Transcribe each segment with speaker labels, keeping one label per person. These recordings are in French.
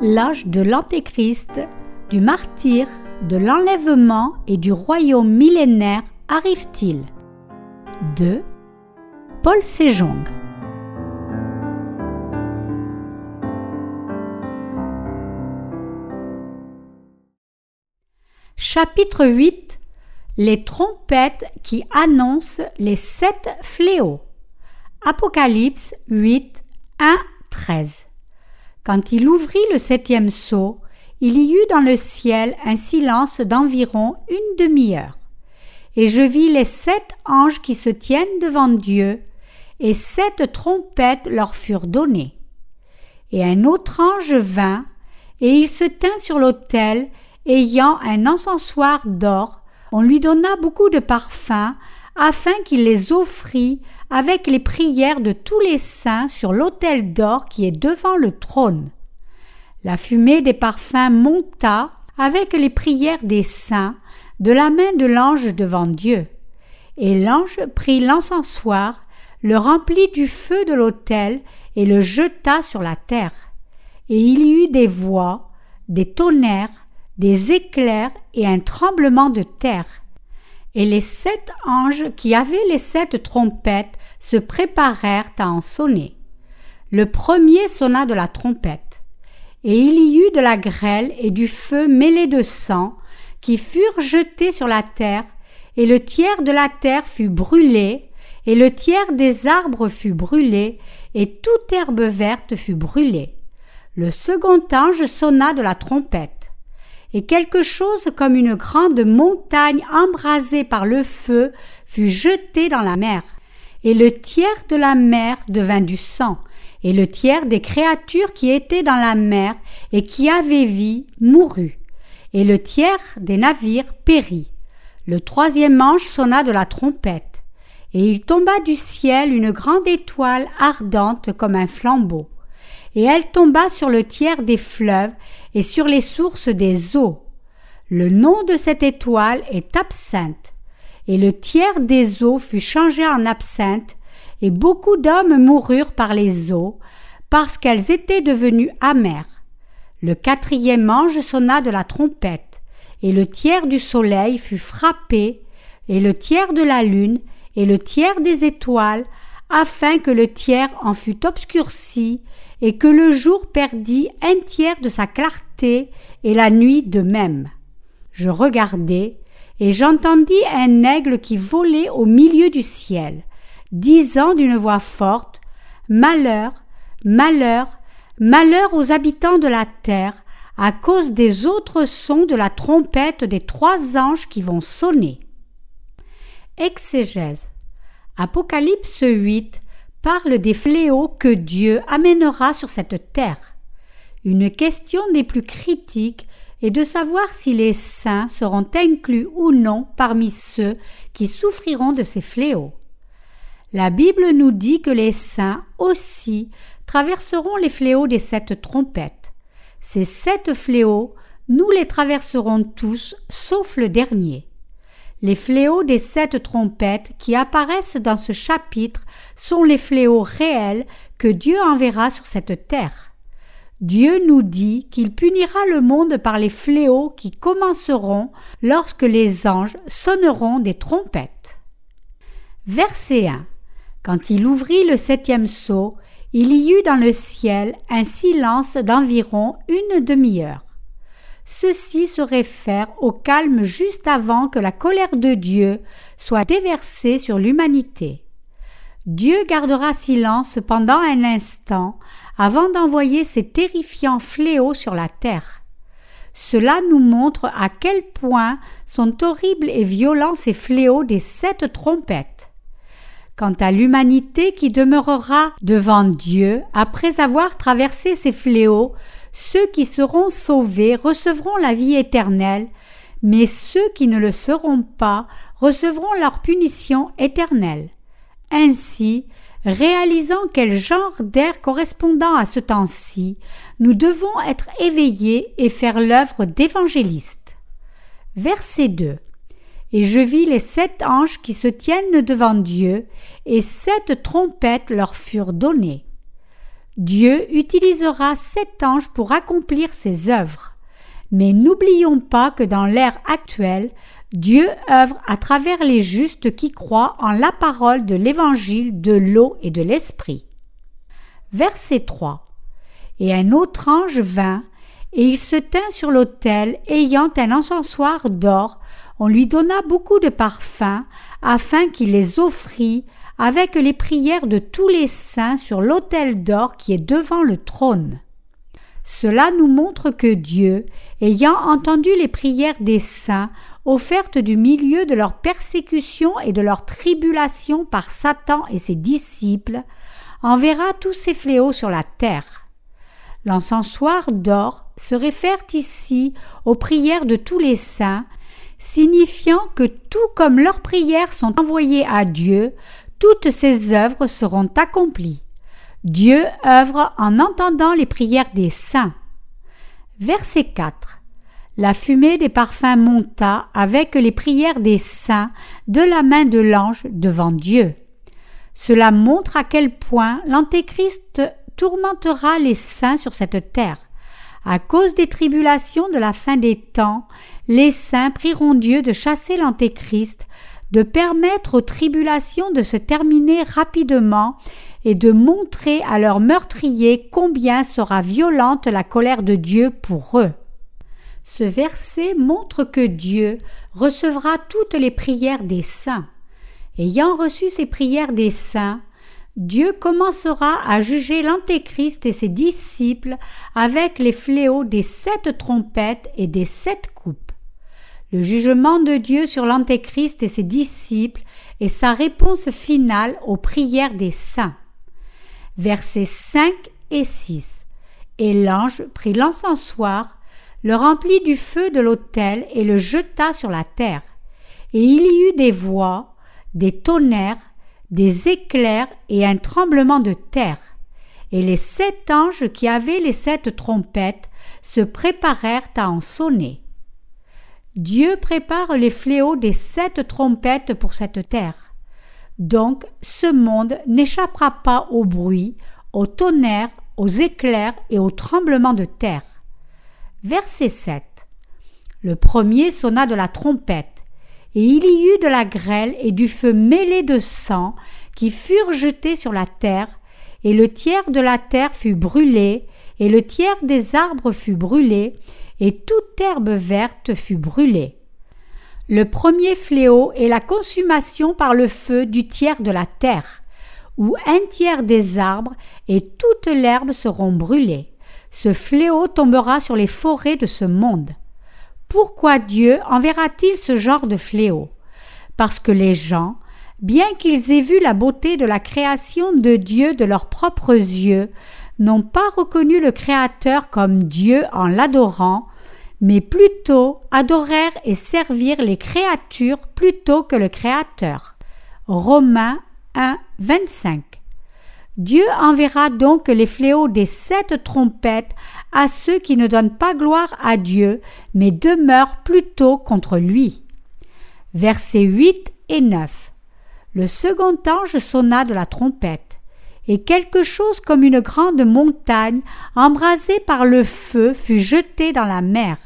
Speaker 1: l'âge de l'Antéchrist, du martyr, de l'enlèvement et du royaume millénaire arrive-t-il? 2. Paul Sejong Chapitre 8 Les trompettes qui annoncent les sept fléaux. Apocalypse 8, 1, 13. Quand il ouvrit le septième sceau, il y eut dans le ciel un silence d'environ une demi-heure. Et je vis les sept anges qui se tiennent devant Dieu, et sept trompettes leur furent données. Et un autre ange vint, et il se tint sur l'autel, ayant un encensoir d'or, on lui donna beaucoup de parfums, afin qu'il les offrît avec les prières de tous les saints sur l'autel d'or qui est devant le trône. La fumée des parfums monta avec les prières des saints de la main de l'ange devant Dieu. Et l'ange prit l'encensoir, le remplit du feu de l'autel et le jeta sur la terre. Et il y eut des voix, des tonnerres, des éclairs et un tremblement de terre. Et les sept anges qui avaient les sept trompettes se préparèrent à en sonner. Le premier sonna de la trompette. Et il y eut de la grêle et du feu mêlé de sang, qui furent jetés sur la terre, et le tiers de la terre fut brûlé, et le tiers des arbres fut brûlé, et toute herbe verte fut brûlée. Le second ange sonna de la trompette et quelque chose comme une grande montagne embrasée par le feu fut jetée dans la mer. Et le tiers de la mer devint du sang, et le tiers des créatures qui étaient dans la mer et qui avaient vie mourut, et le tiers des navires périt. Le troisième ange sonna de la trompette, et il tomba du ciel une grande étoile ardente comme un flambeau et elle tomba sur le tiers des fleuves et sur les sources des eaux. Le nom de cette étoile est absinthe, et le tiers des eaux fut changé en absinthe, et beaucoup d'hommes moururent par les eaux, parce qu'elles étaient devenues amères. Le quatrième ange sonna de la trompette, et le tiers du soleil fut frappé, et le tiers de la lune, et le tiers des étoiles, afin que le tiers en fût obscurci, et que le jour perdit un tiers de sa clarté, et la nuit de même. Je regardai, et j'entendis un aigle qui volait au milieu du ciel, disant d'une voix forte Malheur, malheur, malheur aux habitants de la terre, à cause des autres sons de la trompette des trois anges qui vont sonner. Exégèse. Apocalypse 8 parle des fléaux que Dieu amènera sur cette terre. Une question des plus critiques est de savoir si les saints seront inclus ou non parmi ceux qui souffriront de ces fléaux. La Bible nous dit que les saints aussi traverseront les fléaux des sept trompettes. Ces sept fléaux, nous les traverserons tous sauf le dernier. Les fléaux des sept trompettes qui apparaissent dans ce chapitre sont les fléaux réels que Dieu enverra sur cette terre. Dieu nous dit qu'il punira le monde par les fléaux qui commenceront lorsque les anges sonneront des trompettes. Verset 1. Quand il ouvrit le septième sceau, il y eut dans le ciel un silence d'environ une demi-heure. Ceci se réfère au calme juste avant que la colère de Dieu soit déversée sur l'humanité. Dieu gardera silence pendant un instant avant d'envoyer ses terrifiants fléaux sur la terre. Cela nous montre à quel point sont horribles et violents ces fléaux des sept trompettes. Quant à l'humanité qui demeurera devant Dieu après avoir traversé ces fléaux, ceux qui seront sauvés recevront la vie éternelle, mais ceux qui ne le seront pas recevront leur punition éternelle. Ainsi, réalisant quel genre d'air correspondant à ce temps-ci, nous devons être éveillés et faire l'œuvre d'évangéliste. Verset 2. Et je vis les sept anges qui se tiennent devant Dieu, et sept trompettes leur furent données. Dieu utilisera sept anges pour accomplir ses œuvres. Mais n'oublions pas que dans l'ère actuelle, Dieu œuvre à travers les justes qui croient en la parole de l'évangile de l'eau et de l'esprit. Verset 3. Et un autre ange vint, et il se tint sur l'autel, ayant un encensoir d'or. On lui donna beaucoup de parfums, afin qu'il les offrît avec les prières de tous les saints sur l'autel d'or qui est devant le trône. Cela nous montre que Dieu, ayant entendu les prières des saints offertes du milieu de leur persécution et de leur tribulation par Satan et ses disciples, enverra tous ces fléaux sur la terre. L'encensoir d'or se réfère ici aux prières de tous les saints, signifiant que tout comme leurs prières sont envoyées à Dieu, toutes ces œuvres seront accomplies. Dieu œuvre en entendant les prières des saints. Verset 4. La fumée des parfums monta avec les prières des saints de la main de l'ange devant Dieu. Cela montre à quel point l'Antéchrist tourmentera les saints sur cette terre. À cause des tribulations de la fin des temps, les saints prieront Dieu de chasser l'Antéchrist, de permettre aux tribulations de se terminer rapidement et de montrer à leurs meurtriers combien sera violente la colère de Dieu pour eux. Ce verset montre que Dieu recevra toutes les prières des saints. Ayant reçu ces prières des saints, Dieu commencera à juger l'Antéchrist et ses disciples avec les fléaux des sept trompettes et des sept coupes. Le jugement de Dieu sur l'Antéchrist et ses disciples est sa réponse finale aux prières des saints. Versets 5 et 6. Et l'ange prit l'encensoir, le remplit du feu de l'autel et le jeta sur la terre. Et il y eut des voix, des tonnerres, des éclairs et un tremblement de terre. Et les sept anges qui avaient les sept trompettes se préparèrent à en sonner. Dieu prépare les fléaux des sept trompettes pour cette terre. Donc ce monde n'échappera pas au bruit, au tonnerre, aux éclairs et au tremblement de terre. Verset 7. Le premier sonna de la trompette, et il y eut de la grêle et du feu mêlé de sang qui furent jetés sur la terre, et le tiers de la terre fut brûlé, et le tiers des arbres fut brûlé, et toute herbe verte fut brûlée. Le premier fléau est la consommation par le feu du tiers de la terre, où un tiers des arbres et toute l'herbe seront brûlés ce fléau tombera sur les forêts de ce monde. Pourquoi Dieu enverra-t-il ce genre de fléau? Parce que les gens, bien qu'ils aient vu la beauté de la création de Dieu de leurs propres yeux, n'ont pas reconnu le Créateur comme Dieu en l'adorant, mais plutôt adorèrent et servirent les créatures plutôt que le Créateur. Romains 1, 25. Dieu enverra donc les fléaux des sept trompettes à ceux qui ne donnent pas gloire à Dieu, mais demeurent plutôt contre lui. Versets 8 et 9. Le second ange sonna de la trompette, et quelque chose comme une grande montagne, embrasée par le feu, fut jetée dans la mer.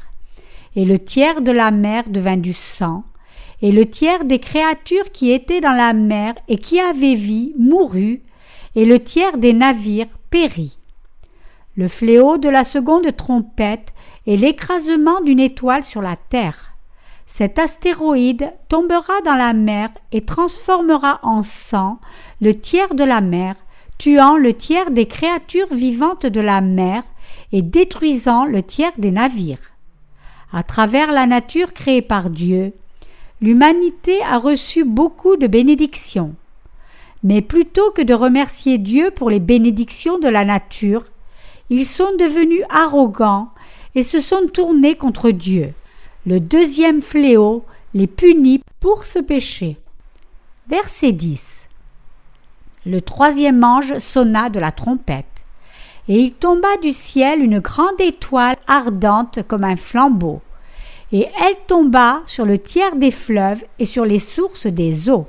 Speaker 1: Et le tiers de la mer devint du sang, et le tiers des créatures qui étaient dans la mer et qui avaient vie mourut, et le tiers des navires périt. Le fléau de la seconde trompette est l'écrasement d'une étoile sur la Terre. Cet astéroïde tombera dans la mer et transformera en sang le tiers de la mer, tuant le tiers des créatures vivantes de la mer et détruisant le tiers des navires. À travers la nature créée par Dieu, l'humanité a reçu beaucoup de bénédictions. Mais plutôt que de remercier Dieu pour les bénédictions de la nature, ils sont devenus arrogants et se sont tournés contre Dieu. Le deuxième fléau les punit pour ce péché. Verset 10. Le troisième ange sonna de la trompette, et il tomba du ciel une grande étoile ardente comme un flambeau, et elle tomba sur le tiers des fleuves et sur les sources des eaux.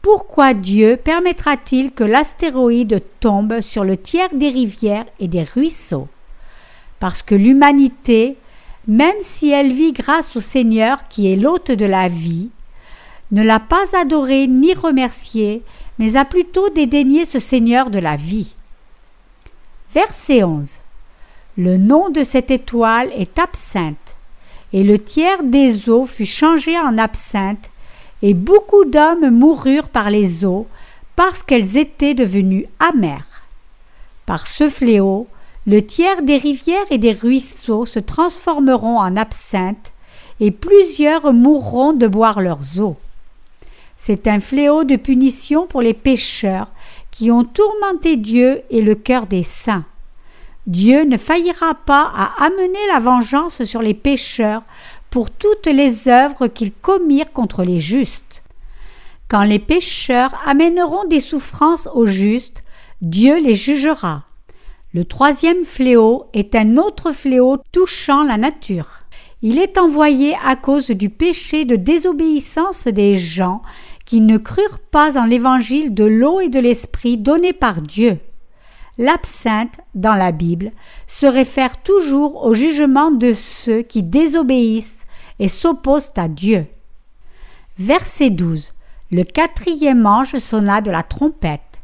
Speaker 1: pourquoi Dieu permettra-t-il que l'astéroïde tombe sur le tiers des rivières et des ruisseaux? Parce que l'humanité, même si elle vit grâce au Seigneur qui est l'hôte de la vie, ne l'a pas adoré ni remercié, mais a plutôt dédaigné ce Seigneur de la vie. Verset 11. Le nom de cette étoile est absinthe, et le tiers des eaux fut changé en absinthe, et beaucoup d'hommes moururent par les eaux, parce qu'elles étaient devenues amères. Par ce fléau, le tiers des rivières et des ruisseaux se transformeront en absinthe, et plusieurs mourront de boire leurs eaux. C'est un fléau de punition pour les pécheurs qui ont tourmenté Dieu et le cœur des saints. Dieu ne faillira pas à amener la vengeance sur les pécheurs pour toutes les œuvres qu'ils commirent contre les justes. Quand les pécheurs amèneront des souffrances aux justes, Dieu les jugera. Le troisième fléau est un autre fléau touchant la nature. Il est envoyé à cause du péché de désobéissance des gens qui ne crurent pas en l'évangile de l'eau et de l'esprit donné par Dieu. L'absinthe, dans la Bible, se réfère toujours au jugement de ceux qui désobéissent et s'opposent à Dieu. Verset 12. Le quatrième ange sonna de la trompette,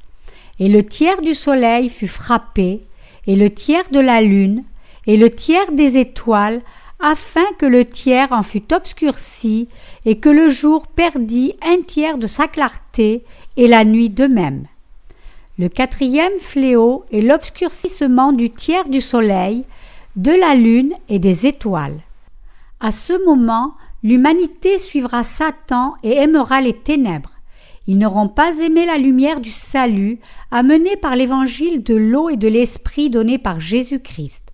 Speaker 1: et le tiers du soleil fut frappé, et le tiers de la lune, et le tiers des étoiles, afin que le tiers en fût obscurci, et que le jour perdît un tiers de sa clarté, et la nuit de même. Le quatrième fléau est l'obscurcissement du tiers du soleil, de la lune et des étoiles. À ce moment, l'humanité suivra Satan et aimera les ténèbres. Ils n'auront pas aimé la lumière du salut amenée par l'évangile de l'eau et de l'esprit donné par Jésus-Christ.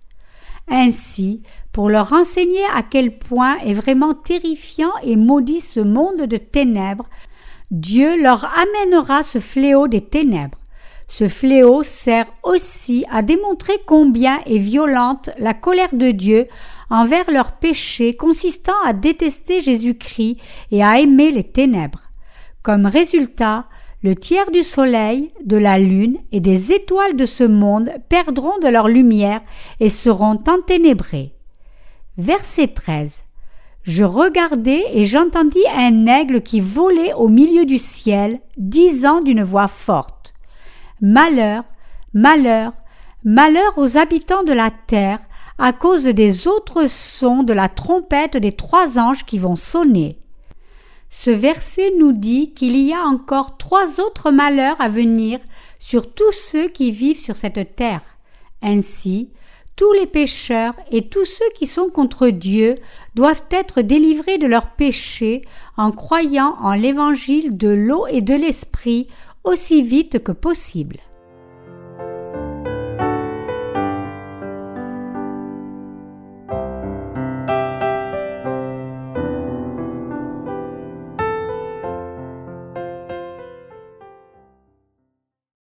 Speaker 1: Ainsi, pour leur enseigner à quel point est vraiment terrifiant et maudit ce monde de ténèbres, Dieu leur amènera ce fléau des ténèbres. Ce fléau sert aussi à démontrer combien est violente la colère de Dieu envers leurs péchés consistant à détester Jésus-Christ et à aimer les ténèbres. Comme résultat, le tiers du soleil, de la lune et des étoiles de ce monde perdront de leur lumière et seront enténébrés. Verset 13. Je regardai et j'entendis un aigle qui volait au milieu du ciel, disant d'une voix forte Malheur, malheur, malheur aux habitants de la terre, à cause des autres sons de la trompette des trois anges qui vont sonner. Ce verset nous dit qu'il y a encore trois autres malheurs à venir sur tous ceux qui vivent sur cette terre. Ainsi, tous les pécheurs et tous ceux qui sont contre Dieu doivent être délivrés de leurs péchés en croyant en l'évangile de l'eau et de l'esprit aussi vite que possible.